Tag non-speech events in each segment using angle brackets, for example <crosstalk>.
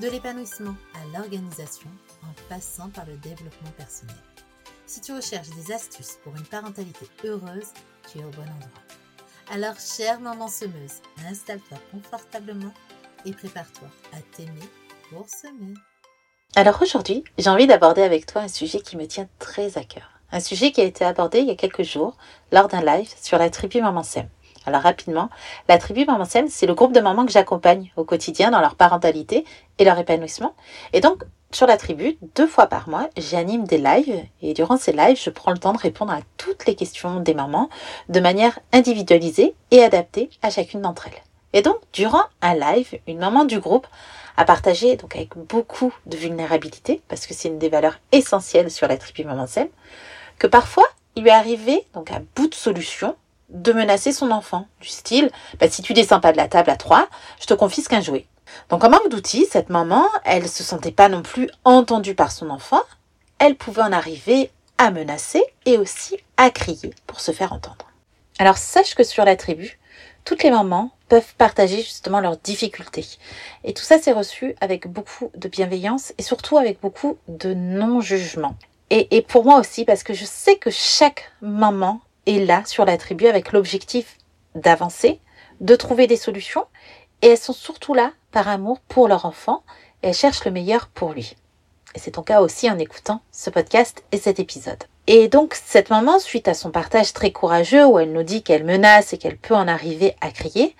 de l'épanouissement à l'organisation, en passant par le développement personnel. Si tu recherches des astuces pour une parentalité heureuse, tu es au bon endroit. Alors, chère maman semeuse, installe-toi confortablement et prépare-toi à t'aimer pour semer. Alors aujourd'hui, j'ai envie d'aborder avec toi un sujet qui me tient très à cœur. Un sujet qui a été abordé il y a quelques jours lors d'un live sur la tribu Maman Sem. Alors rapidement, la tribu Maman c'est le groupe de mamans que j'accompagne au quotidien dans leur parentalité et leur épanouissement. Et donc, sur la tribu, deux fois par mois, j'anime des lives et durant ces lives, je prends le temps de répondre à toutes les questions des mamans de manière individualisée et adaptée à chacune d'entre elles. Et donc, durant un live, une maman du groupe a partagé, donc avec beaucoup de vulnérabilité, parce que c'est une des valeurs essentielles sur la tribu Maman Sem, que parfois, il lui est arrivé, donc à bout de solution, de menacer son enfant, du style, bah, si tu descends pas de la table à trois, je te confisque un jouet. Donc en manque d'outils, cette maman, elle se sentait pas non plus entendue par son enfant, elle pouvait en arriver à menacer et aussi à crier pour se faire entendre. Alors sache que sur la tribu, toutes les mamans peuvent partager justement leurs difficultés. Et tout ça, c'est reçu avec beaucoup de bienveillance et surtout avec beaucoup de non-jugement. Et, et, pour moi aussi, parce que je sais que chaque maman est là sur la tribu avec l'objectif d'avancer, de trouver des solutions, et elles sont surtout là par amour pour leur enfant, et elles cherchent le meilleur pour lui. Et c'est ton cas aussi en écoutant ce podcast et cet épisode. Et donc cette maman, suite à son partage très courageux où elle nous dit qu'elle menace et qu'elle peut en arriver à crier,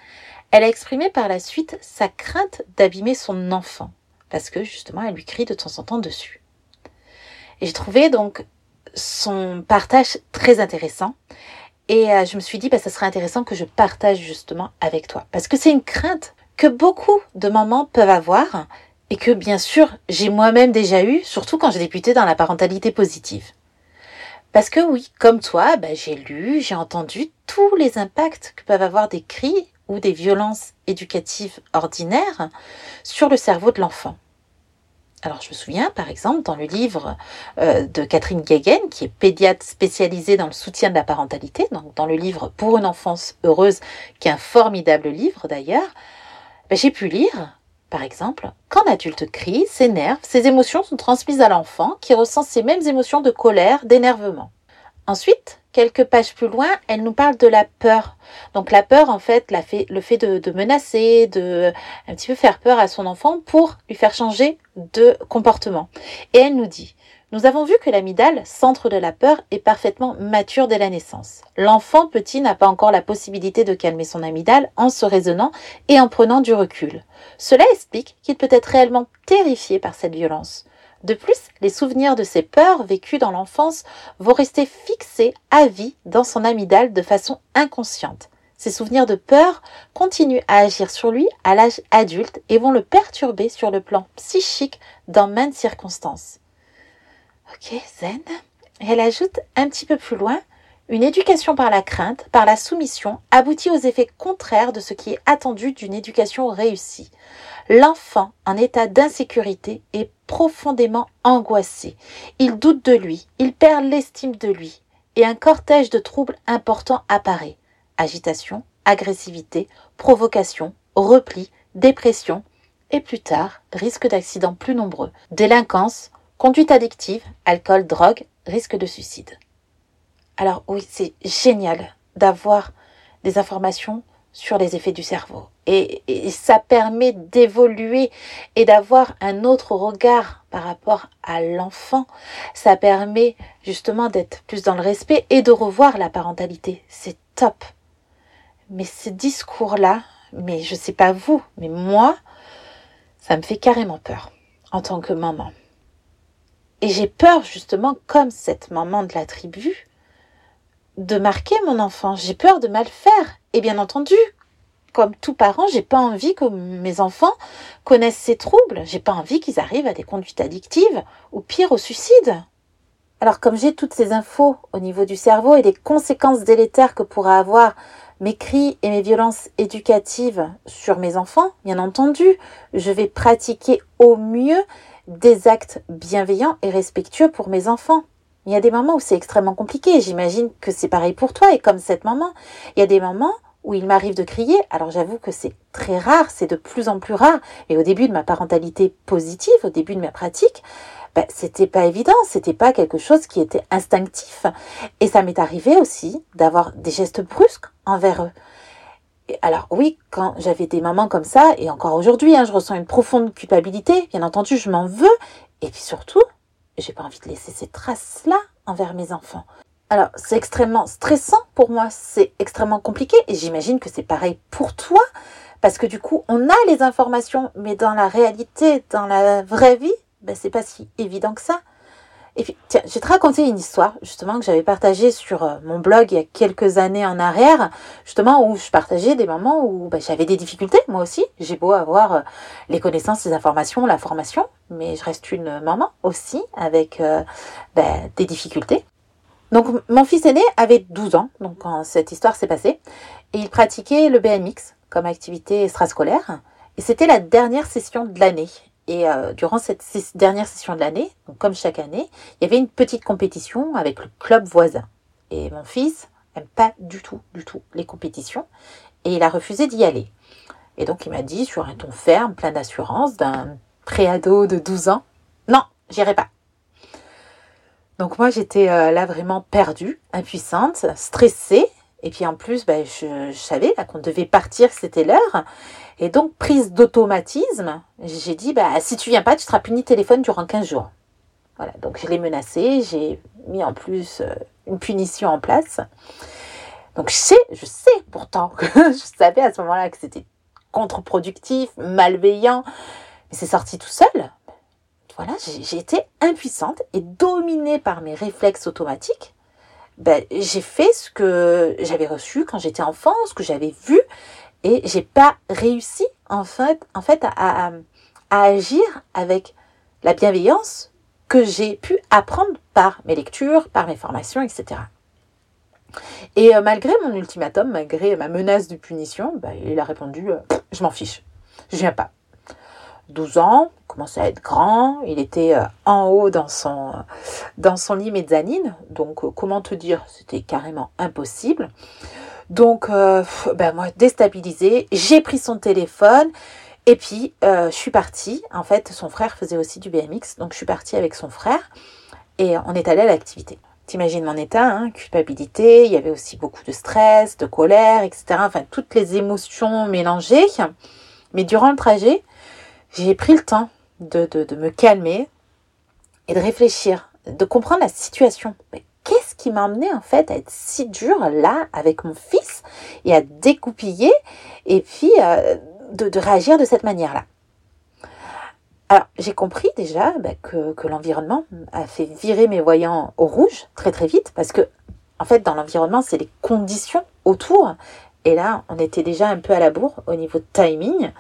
elle a exprimé par la suite sa crainte d'abîmer son enfant, parce que justement elle lui crie de temps en temps dessus. Et j'ai trouvé donc son partage très intéressant. Et euh, je me suis dit, bah, ça serait intéressant que je partage justement avec toi. Parce que c'est une crainte que beaucoup de mamans peuvent avoir et que bien sûr j'ai moi-même déjà eu, surtout quand j'ai débuté dans la parentalité positive. Parce que oui, comme toi, bah, j'ai lu, j'ai entendu tous les impacts que peuvent avoir des cris ou des violences éducatives ordinaires sur le cerveau de l'enfant. Alors je me souviens par exemple dans le livre euh, de Catherine Guéguen, qui est pédiatre spécialisée dans le soutien de la parentalité, donc dans le livre Pour une enfance heureuse, qui est un formidable livre d'ailleurs, ben, j'ai pu lire par exemple, quand l'adulte crie, s'énerve, ses émotions sont transmises à l'enfant qui ressent ces mêmes émotions de colère, d'énervement. Ensuite, quelques pages plus loin, elle nous parle de la peur. Donc la peur, en fait, le fait de, menacer, de un petit peu faire peur à son enfant pour lui faire changer de comportement. Et elle nous dit, nous avons vu que l'amygdale, centre de la peur, est parfaitement mature dès la naissance. L'enfant petit n'a pas encore la possibilité de calmer son amygdale en se raisonnant et en prenant du recul. Cela explique qu'il peut être réellement terrifié par cette violence. De plus, les souvenirs de ces peurs vécues dans l'enfance vont rester fixés à vie dans son amygdale de façon inconsciente. Ces souvenirs de peur continuent à agir sur lui à l'âge adulte et vont le perturber sur le plan psychique dans maintes circonstances. Ok, zen. Elle ajoute un petit peu plus loin, une éducation par la crainte, par la soumission, aboutit aux effets contraires de ce qui est attendu d'une éducation réussie. L'enfant en état d'insécurité est profondément angoissé. Il doute de lui, il perd l'estime de lui, et un cortège de troubles importants apparaît. Agitation, agressivité, provocation, repli, dépression, et plus tard, risque d'accidents plus nombreux, délinquance, conduite addictive, alcool, drogue, risque de suicide. Alors oui, c'est génial d'avoir des informations sur les effets du cerveau. Et, ça permet d'évoluer et d'avoir un autre regard par rapport à l'enfant. Ça permet justement d'être plus dans le respect et de revoir la parentalité. C'est top. Mais ce discours-là, mais je sais pas vous, mais moi, ça me fait carrément peur en tant que maman. Et j'ai peur justement, comme cette maman de la tribu, de marquer mon enfant. J'ai peur de mal faire. Et bien entendu, comme tout parent, j'ai pas envie que mes enfants connaissent ces troubles. J'ai pas envie qu'ils arrivent à des conduites addictives ou pire au suicide. Alors comme j'ai toutes ces infos au niveau du cerveau et des conséquences délétères que pourraient avoir mes cris et mes violences éducatives sur mes enfants, bien entendu, je vais pratiquer au mieux des actes bienveillants et respectueux pour mes enfants. Il y a des moments où c'est extrêmement compliqué, j'imagine que c'est pareil pour toi et comme cette maman. Il y a des moments où il m'arrive de crier, alors j'avoue que c'est très rare, c'est de plus en plus rare, et au début de ma parentalité positive, au début de ma pratique, ben, c'était pas évident, c'était pas quelque chose qui était instinctif. Et ça m'est arrivé aussi d'avoir des gestes brusques envers eux. alors oui, quand j'avais des moments comme ça, et encore aujourd'hui, hein, je ressens une profonde culpabilité, bien entendu, je m'en veux, et puis surtout, j'ai pas envie de laisser ces traces-là envers mes enfants. Alors, c'est extrêmement stressant pour moi, c'est extrêmement compliqué et j'imagine que c'est pareil pour toi parce que du coup, on a les informations, mais dans la réalité, dans la vraie vie, ben, c'est pas si évident que ça. Et puis, tiens, je vais te raconter une histoire, justement, que j'avais partagée sur euh, mon blog il y a quelques années en arrière, justement, où je partageais des moments où ben, j'avais des difficultés, moi aussi. J'ai beau avoir euh, les connaissances, les informations, la formation, mais je reste une maman aussi, avec euh, ben, des difficultés. Donc mon fils aîné avait 12 ans, donc quand cette histoire s'est passée, et il pratiquait le BMX comme activité extrascolaire. Et c'était la dernière session de l'année. Et euh, durant cette dernière session de l'année, comme chaque année, il y avait une petite compétition avec le club voisin. Et mon fils n'aime pas du tout, du tout les compétitions, et il a refusé d'y aller. Et donc il m'a dit sur un ton ferme, plein d'assurance, d'un préado de 12 ans, non, j'irai pas. Donc moi j'étais euh, là vraiment perdue, impuissante, stressée. Et puis en plus, ben, je, savais qu'on devait partir, c'était l'heure. Et donc prise d'automatisme, j'ai dit, bah, si tu viens pas, tu seras puni téléphone durant 15 jours. Voilà, donc je l'ai menacé, j'ai mis en plus euh, une punition en place. Donc je sais, je sais pourtant que <laughs> je savais à ce moment-là que c'était contre-productif, malveillant, mais c'est sorti tout seul voilà, j'ai été impuissante et dominée par mes réflexes automatiques. Ben, j'ai fait ce que j'avais reçu quand j'étais enfant, ce que j'avais vu, et j'ai pas réussi en fait, en fait à, agir avec la bienveillance que j'ai pu apprendre par mes lectures, par mes formations, etc. Et euh, malgré mon ultimatum, malgré ma menace de punition, ben, il a répondu euh, Je m'en fiche, je viens pas. 12 ans, commençait à être grand, il était euh, en haut dans son, dans son lit mezzanine, donc euh, comment te dire, c'était carrément impossible. Donc, euh, ben moi, déstabilisée, j'ai pris son téléphone et puis je suis partie. En fait, son frère faisait aussi du BMX, donc je suis partie avec son frère et on est allé à l'activité. T'imagines mon état, hein, culpabilité, il y avait aussi beaucoup de stress, de colère, etc. Enfin, toutes les émotions mélangées. Mais durant le trajet, j'ai pris le temps de, de, me calmer et de réfléchir, de comprendre la situation. Qu'est-ce qui m'a amené en fait à être si dur là avec mon fils et à découpiller et puis euh, de, réagir de cette manière-là? Alors, j'ai compris déjà bah, que, que l'environnement a fait virer mes voyants au rouge très très vite parce que, en fait, dans l'environnement, c'est les conditions autour. Et là, on était déjà un peu à la bourre au niveau de timing.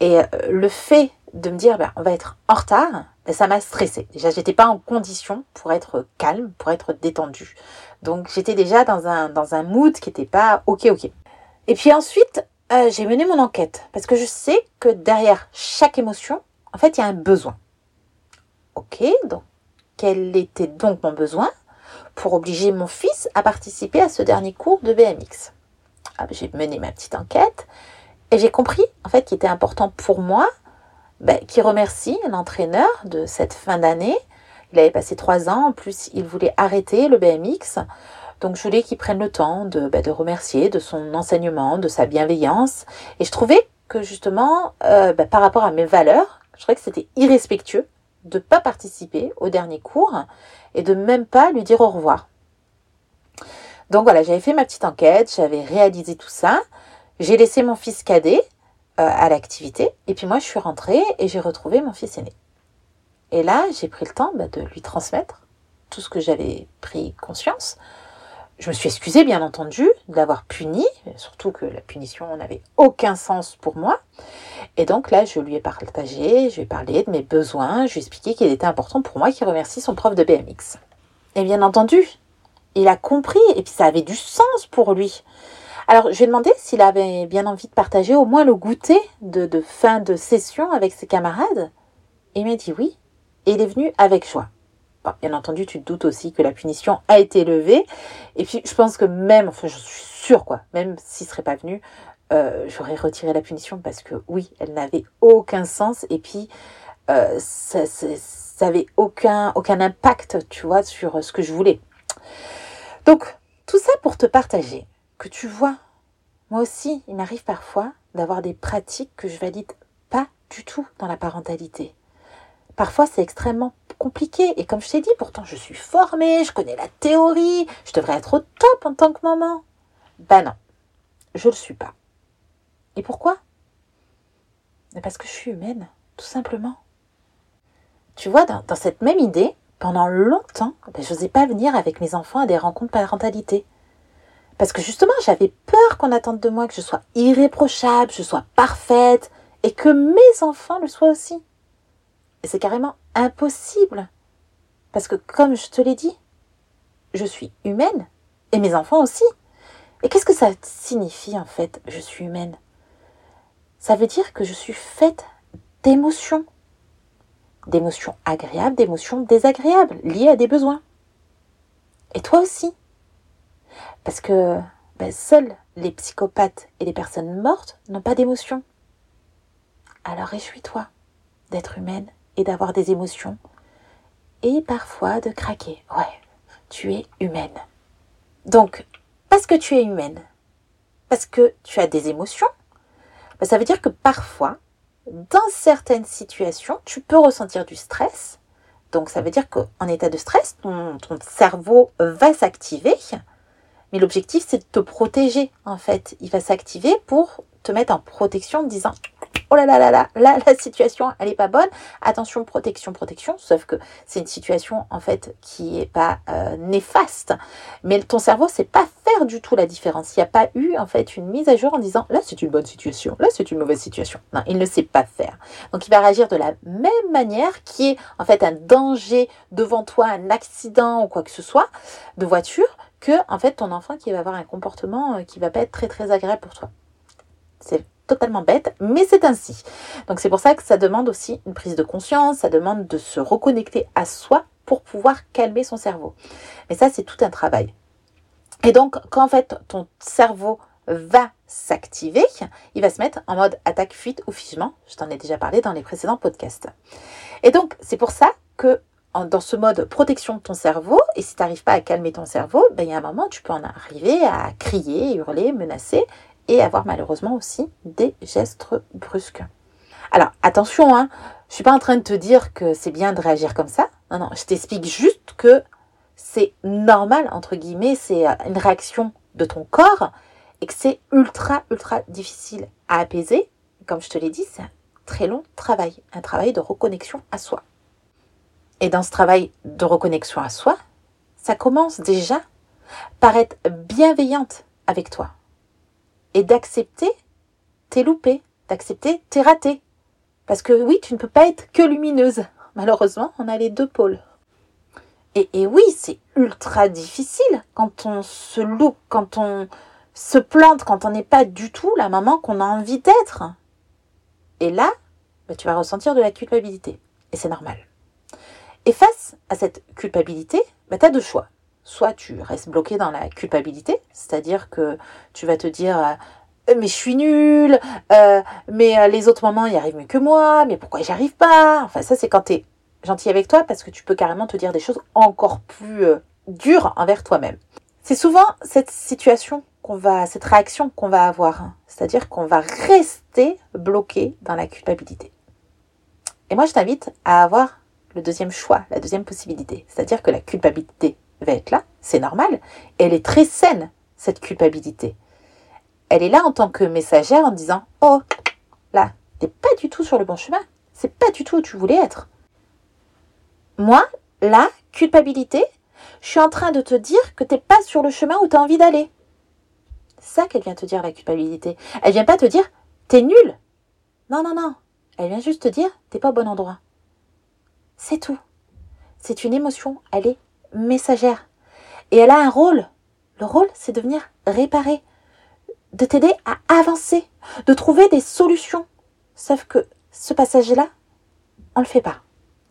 Et euh, le fait de me dire, ben, on va être en retard, ben, ça m'a stressé. Déjà, j'étais pas en condition pour être calme, pour être détendue. Donc, j'étais déjà dans un, dans un mood qui n'était pas ok, ok. Et puis ensuite, euh, j'ai mené mon enquête parce que je sais que derrière chaque émotion, en fait, il y a un besoin. Ok, donc, quel était donc mon besoin pour obliger mon fils à participer à ce dernier cours de BMX ah, J'ai mené ma petite enquête et j'ai compris, en fait, qu'il était important pour moi ben, qui remercie l'entraîneur de cette fin d'année. Il avait passé trois ans, en plus il voulait arrêter le BMX. Donc je voulais qu'il prenne le temps de, ben, de, remercier de son enseignement, de sa bienveillance. Et je trouvais que justement, euh, ben, par rapport à mes valeurs, je trouvais que c'était irrespectueux de ne pas participer au dernier cours et de même pas lui dire au revoir. Donc voilà, j'avais fait ma petite enquête, j'avais réalisé tout ça. J'ai laissé mon fils cadet à l'activité. Et puis moi, je suis rentrée et j'ai retrouvé mon fils aîné. Et là, j'ai pris le temps bah, de lui transmettre tout ce que j'avais pris conscience. je me suis excusée, bien entendu, de l'avoir puni, surtout que la punition n'avait aucun sens pour moi. Et donc là, je lui ai partagé, je lui ai parlé de mes besoins, je lui ai expliqué qu'il était important pour moi qu'il remercie son prof de BMX. Et bien entendu, il a compris, et puis ça avait du sens pour lui. Alors, je lui ai demandé s'il avait bien envie de partager au moins le goûter de, de fin de session avec ses camarades. Il m'a dit oui, et il est venu avec joie. Bien entendu, tu te doutes aussi que la punition a été levée. Et puis, je pense que même, enfin, je suis sûre, quoi, même s'il serait pas venu, euh, j'aurais retiré la punition parce que oui, elle n'avait aucun sens. Et puis, euh, ça, n'avait aucun, aucun impact, tu vois, sur ce que je voulais. Donc, tout ça pour te partager tu vois. Moi aussi, il m'arrive parfois d'avoir des pratiques que je valide pas du tout dans la parentalité. Parfois, c'est extrêmement compliqué. Et comme je t'ai dit, pourtant, je suis formée, je connais la théorie, je devrais être au top en tant que maman. Ben non, je le suis pas. Et pourquoi? Parce que je suis humaine, tout simplement. Tu vois, dans, cette même idée, pendant longtemps, ben, je n'osais pas venir avec mes enfants à des rencontres parentalité. Parce que justement, j'avais peur qu'on attende de moi que je sois irréprochable, que je sois parfaite, et que mes enfants le soient aussi. Et c'est carrément impossible. Parce que comme je te l'ai dit, je suis humaine et mes enfants aussi. Et qu'est-ce que ça signifie en fait, je suis humaine? Ça veut dire que je suis faite d'émotions. D'émotions agréables, d'émotions désagréables, liées à des besoins. Et toi aussi. Parce que ben, seuls les psychopathes et les personnes mortes n'ont pas d'émotions. Alors réjouis-toi d'être humaine et d'avoir des émotions et parfois de craquer. Ouais, tu es humaine. Donc, parce que tu es humaine, parce que tu as des émotions, ben, ça veut dire que parfois, dans certaines situations, tu peux ressentir du stress. Donc, ça veut dire qu'en état de stress, ton, ton cerveau va s'activer. Mais l'objectif, c'est de te protéger, en fait. Il va s'activer pour te mettre en protection en disant oh là là là là, là la situation elle est pas bonne, attention protection protection, sauf que c'est une situation en fait qui est pas euh, néfaste, mais ton cerveau sait pas faire du tout la différence. Il n'y a pas eu en fait une mise à jour en disant là c'est une bonne situation, là c'est une mauvaise situation. Non, il ne sait pas faire. Donc il va réagir de la même manière qui est en fait un danger devant toi, un accident ou quoi que ce soit de voiture que en fait ton enfant qui va avoir un comportement euh, qui va pas être très très agréable pour toi. C'est totalement bête, mais c'est ainsi. Donc c'est pour ça que ça demande aussi une prise de conscience, ça demande de se reconnecter à soi pour pouvoir calmer son cerveau. Mais ça, c'est tout un travail. Et donc, quand en fait ton cerveau va s'activer, il va se mettre en mode attaque, fuite ou figement. Je t'en ai déjà parlé dans les précédents podcasts. Et donc, c'est pour ça que dans ce mode protection de ton cerveau, et si tu n'arrives pas à calmer ton cerveau, ben, il y a un moment, tu peux en arriver à crier, hurler, menacer, et avoir malheureusement aussi des gestes brusques. Alors attention, hein, je suis pas en train de te dire que c'est bien de réagir comme ça. Non, non, je t'explique juste que c'est normal, entre guillemets, c'est euh, une réaction de ton corps et que c'est ultra, ultra difficile à apaiser. Comme je te l'ai dit, c'est un très long travail, un travail de reconnexion à soi. Et dans ce travail de reconnexion à soi, ça commence déjà par être bienveillante avec toi et d'accepter tes loupés, d'accepter tes ratés. Parce que oui, tu ne peux pas être que lumineuse. Malheureusement, on a les deux pôles. Et, oui, c'est ultra difficile quand on se loupe, quand on se plante, quand on n'est pas du tout la maman qu'on a envie d'être. Et là, bah, tu vas ressentir de la culpabilité. Et c'est normal. Et face à cette culpabilité, bah, tu as deux choix soit tu restes bloqué dans la culpabilité, c'est-à-dire que tu vas te dire euh, mais je suis nulle, euh, mais euh, les autres mamans y arrivent mieux que moi, mais pourquoi j'y arrive pas? Enfin ça c'est quand tu es gentil avec toi parce que tu peux carrément te dire des choses encore plus dures envers toi-même. C'est souvent cette situation qu'on va, cette réaction qu'on va avoir, hein. c'est-à-dire qu'on va rester bloqué dans la culpabilité. Et moi je t'invite à avoir le deuxième choix, la deuxième possibilité, c'est-à-dire que la culpabilité va être là, c'est normal. Elle est très saine, cette culpabilité. Elle est là en tant que messagère en disant Oh, là, t'es pas du tout sur le bon chemin. C'est pas du tout où tu voulais être. Moi, la culpabilité, je suis en train de te dire que tu n'es pas sur le chemin où tu as envie d'aller. C'est ça qu'elle vient te dire, la culpabilité. Elle vient pas te dire, t'es nul. Non, non, non. Elle vient juste te dire, t'es pas au bon endroit. C'est tout. C'est une émotion, elle est messagère. Et elle a un rôle. Le rôle, c'est de venir réparer, de t'aider à avancer, de trouver des solutions. Sauf que ce passage-là, on le fait pas.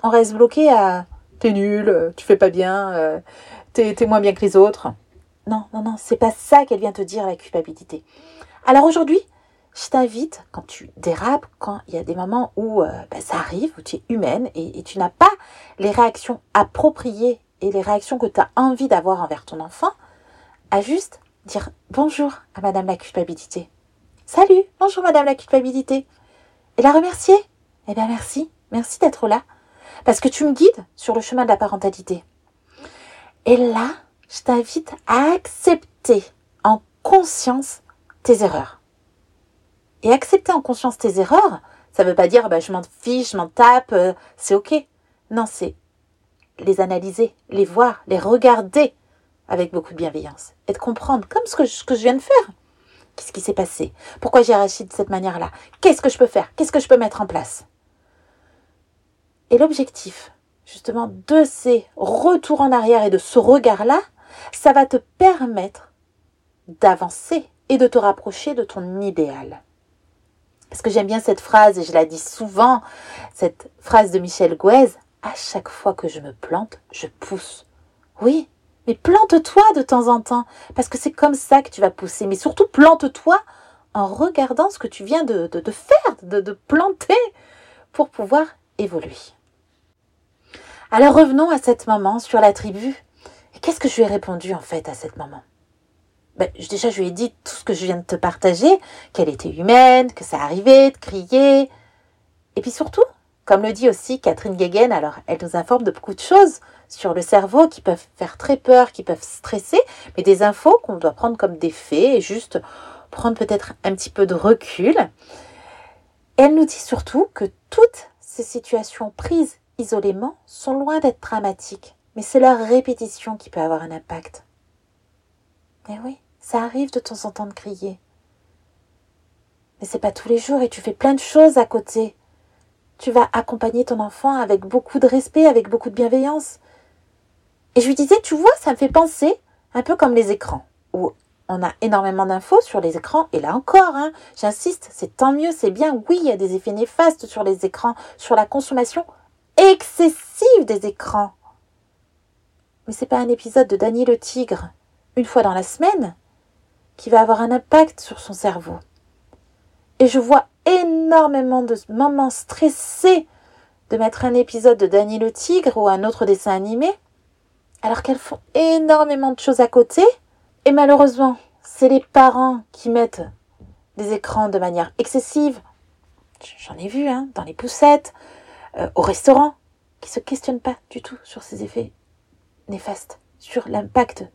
On reste bloqué à t'es nul, tu fais pas bien, euh, t'es moins bien que les autres. Non, non, non, c'est pas ça qu'elle vient te dire la culpabilité. Alors aujourd'hui, je t'invite, quand tu dérapes, quand il y a des moments où euh, ben, ça arrive, où tu es humaine et, tu n'as pas les réactions appropriées et les réactions que tu as envie d'avoir envers ton enfant, à juste dire bonjour à Madame la culpabilité. Salut, bonjour Madame la culpabilité. Et la remercier. Eh bien merci, merci d'être là. Parce que tu me guides sur le chemin de la parentalité. Et là, je t'invite à accepter en conscience tes erreurs. Et accepter en conscience tes erreurs, ça ne veut pas dire bah, je m'en fiche, je m'en tape, euh, c'est ok. Non, c'est les analyser, les voir, les regarder avec beaucoup de bienveillance et de comprendre, comme ce que je, que je viens de faire. Qu'est-ce qui s'est passé? Pourquoi j'ai réagi de cette manière-là? Qu'est-ce que je peux faire? Qu'est-ce que je peux mettre en place? Et l'objectif, justement, de ces retours en arrière et de ce regard-là, ça va te permettre d'avancer et de te rapprocher de ton idéal. Parce que j'aime bien cette phrase et je la dis souvent, cette phrase de Michel Gouez, à chaque fois que je me plante, je pousse. Oui, mais plante-toi de temps en temps, parce que c'est comme ça que tu vas pousser. Mais surtout, plante-toi en regardant ce que tu viens de, faire, de, planter, pour pouvoir évoluer. Alors revenons à cette maman sur la tribu et qu'est-ce que je lui ai répondu en fait à cette maman? Ben, Déjà, je lui ai dit tout ce que je viens de te partager, qu'elle était humaine, que ça arrivait de crier. Et puis surtout, comme le dit aussi Catherine Guéguen, alors elle nous informe de beaucoup de choses sur le cerveau qui peuvent faire très peur, qui peuvent stresser, mais des infos qu'on doit prendre comme des faits et juste prendre peut-être un petit peu de recul. elle nous dit surtout que toutes ces situations prises isolément sont loin d'être dramatiques mais c'est leur répétition qui peut avoir un impact. Mais oui, ça arrive de temps en temps de crier. Mais c'est pas tous les jours et tu fais plein de choses à côté. Tu vas accompagner ton enfant avec beaucoup de respect, avec beaucoup de bienveillance. Et je lui disais, tu vois, ça me fait penser un peu comme les écrans, où on a énormément d'infos sur les écrans, et là encore, hein, j'insiste, c'est tant mieux, c'est bien, oui, il y a des effets néfastes sur les écrans, sur la consommation excessive des écrans. Mais c'est pas un épisode de Danny le tigre, une fois dans la semaine, qui va avoir un impact sur son cerveau. Et je vois énormément de mamans stressées de mettre un épisode de Danny le tigre ou un autre dessin animé, alors qu'elles font énormément de choses à côté. Et malheureusement, c'est les parents qui mettent des écrans de manière excessive. J'en ai vu, hein, dans les poussettes, euh, au restaurant, qui se questionnent pas du tout sur ces effets néfaste sur l'impact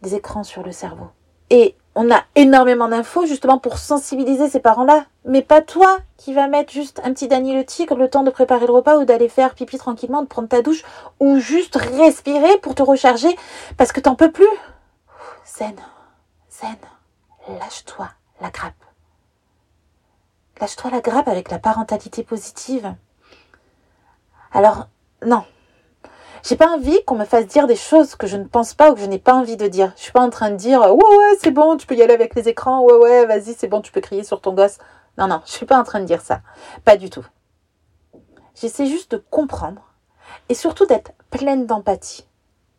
des écrans sur le cerveau. Et on a énormément d'infos justement pour sensibiliser ces parents-là. Mais pas toi qui vas mettre juste un petit Dany le tigre le temps de préparer le repas ou d'aller faire pipi tranquillement, de prendre ta douche ou juste respirer pour te recharger parce que t'en peux plus. Zen, zen, lâche-toi la grappe. Lâche-toi la grappe avec la parentalité positive. Alors, non, j'ai pas envie qu'on me fasse dire des choses que je ne pense pas ou que je n'ai pas envie de dire. Je suis pas en train de dire ouais ouais c'est bon, tu peux y aller avec les écrans, ouais ouais vas-y c'est bon, tu peux crier sur ton gosse. Non non, je suis pas en train de dire ça, pas du tout. J'essaie juste de comprendre et surtout d'être pleine d'empathie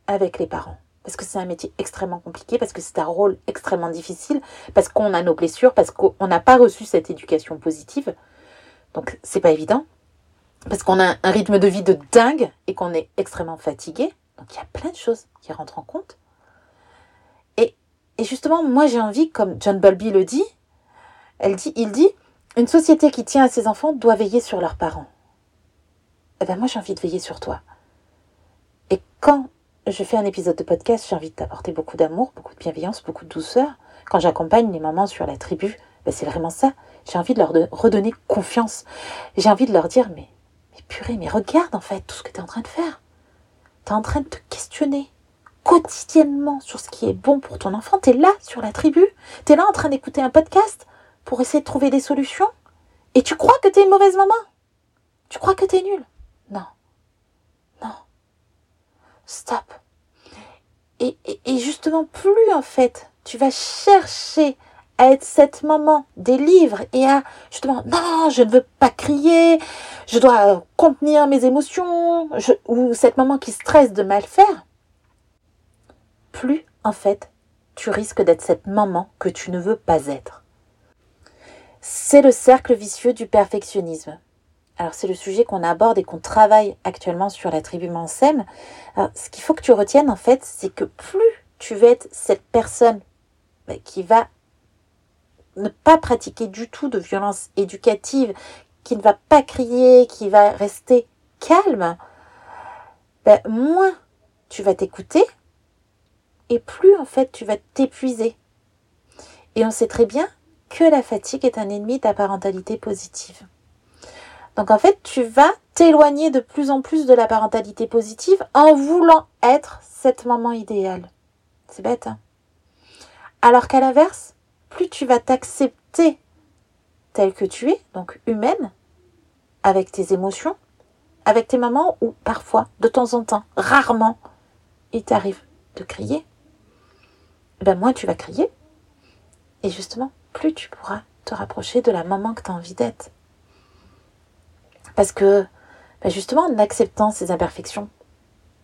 avec les parents. Parce que c'est un métier extrêmement compliqué, parce que c'est un rôle extrêmement difficile, parce qu'on a nos blessures, parce qu'on n'a pas reçu cette éducation positive. Donc c'est pas évident parce qu'on a un rythme de vie de dingue et qu'on est extrêmement fatigué. Donc il y a plein de choses qui rentrent en compte. Et, justement, moi j'ai envie, comme John Bowlby le dit, elle dit, il dit, une société qui tient à ses enfants doit veiller sur leurs parents. Eh bien moi j'ai envie de veiller sur toi. Et quand je fais un épisode de podcast, j'ai envie de t'apporter beaucoup d'amour, beaucoup de bienveillance, beaucoup de douceur. Quand j'accompagne les mamans sur la tribu, ben c'est vraiment ça. J'ai envie de leur redonner confiance. J'ai envie de leur dire, mais purée, mais regarde en fait tout ce que tu es en train de faire. Tu es en train de te questionner quotidiennement sur ce qui est bon pour ton enfant, tu es là sur la tribu, tu es là en train d'écouter un podcast pour essayer de trouver des solutions, et tu crois que tu es une mauvaise maman? Tu crois que tu es nulle? Non. Non. Stop. Et, et, justement, plus en fait, tu vas chercher à être cette maman des livres et à justement non je ne veux pas crier je dois contenir mes émotions ou cette maman qui stresse de mal faire. Plus en fait tu risques d'être cette maman que tu ne veux pas être. C'est le cercle vicieux du perfectionnisme. Alors c'est le sujet qu'on aborde et qu'on travaille actuellement sur la tribu Mansem. ce qu'il faut que tu retiennes en fait, c'est que plus tu veux être cette personne bah, qui va ne pas pratiquer du tout de violence éducative, qui ne va pas crier, qui va rester calme, ben, moins tu vas t'écouter et plus en fait tu vas t'épuiser. Et on sait très bien que la fatigue est un ennemi de la parentalité positive. Donc en fait, tu vas t'éloigner de plus en plus de la parentalité positive en voulant être cette maman idéale. C'est bête. Hein? Alors qu'à l'inverse, plus tu vas t'accepter telle que tu es, donc humaine, avec tes émotions, avec tes moments où parfois, de temps en temps, rarement, il t'arrive de crier, ben moins tu vas crier. Et justement, plus tu pourras te rapprocher de la maman que tu as envie d'être. Parce que, ben justement, en acceptant ces imperfections,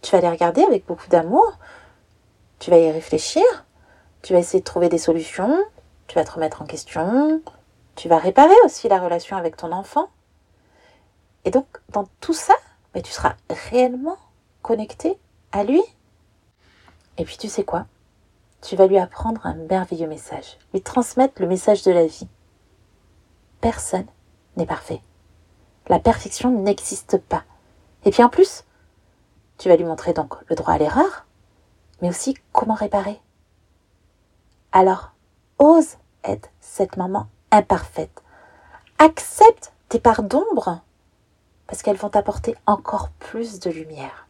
tu vas les regarder avec beaucoup d'amour, tu vas y réfléchir, tu vas essayer de trouver des solutions, tu vas te remettre en question, tu vas réparer aussi la relation avec ton enfant. Et donc, dans tout ça, mais tu seras réellement connecté à lui. Et puis, tu sais quoi? Tu vas lui apprendre un merveilleux message, lui transmettre le message de la vie. Personne n'est parfait. La perfection n'existe pas. Et puis en plus, tu vas lui montrer donc le droit à l'erreur, mais aussi comment réparer. Alors, ose être cette maman imparfaite. Accepte tes parts d'ombre parce qu'elles vont t'apporter encore plus de lumière.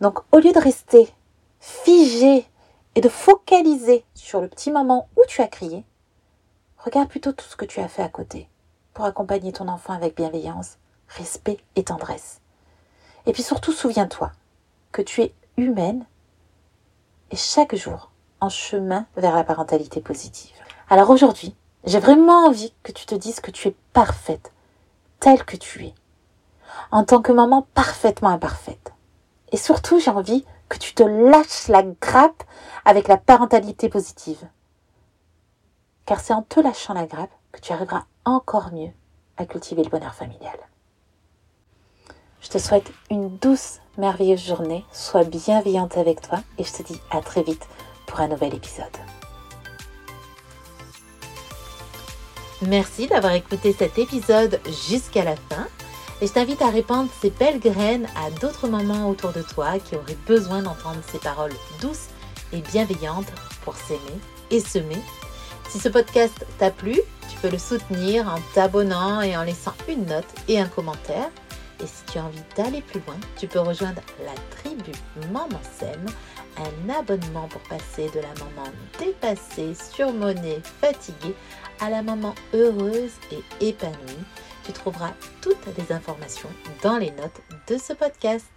Donc au lieu de rester figé et de focaliser sur le petit moment où tu as crié, regarde plutôt tout ce que tu as fait à côté pour accompagner ton enfant avec bienveillance, respect et tendresse. Et puis surtout souviens-toi que tu es humaine et chaque jour, en chemin vers la parentalité positive. Alors aujourd'hui, j'ai vraiment envie que tu te dises que tu es parfaite, telle que tu es, en tant que maman parfaitement imparfaite. Et surtout, j'ai envie que tu te lâches la grappe avec la parentalité positive. Car c'est en te lâchant la grappe que tu arriveras encore mieux à cultiver le bonheur familial. Je te souhaite une douce, merveilleuse journée, sois bienveillante avec toi et je te dis à très vite pour un nouvel épisode. Merci d'avoir écouté cet épisode jusqu'à la fin et je t'invite à répandre ces belles graines à d'autres mamans autour de toi qui auraient besoin d'entendre ces paroles douces et bienveillantes pour s'aimer et semer. Si ce podcast t'a plu, tu peux le soutenir en t'abonnant et en laissant une note et un commentaire. Et si tu as envie d'aller plus loin, tu peux rejoindre la tribu Maman Sème un abonnement pour passer de la maman dépassée, surmonnée, fatiguée à la maman heureuse et épanouie. Tu trouveras toutes les informations dans les notes de ce podcast.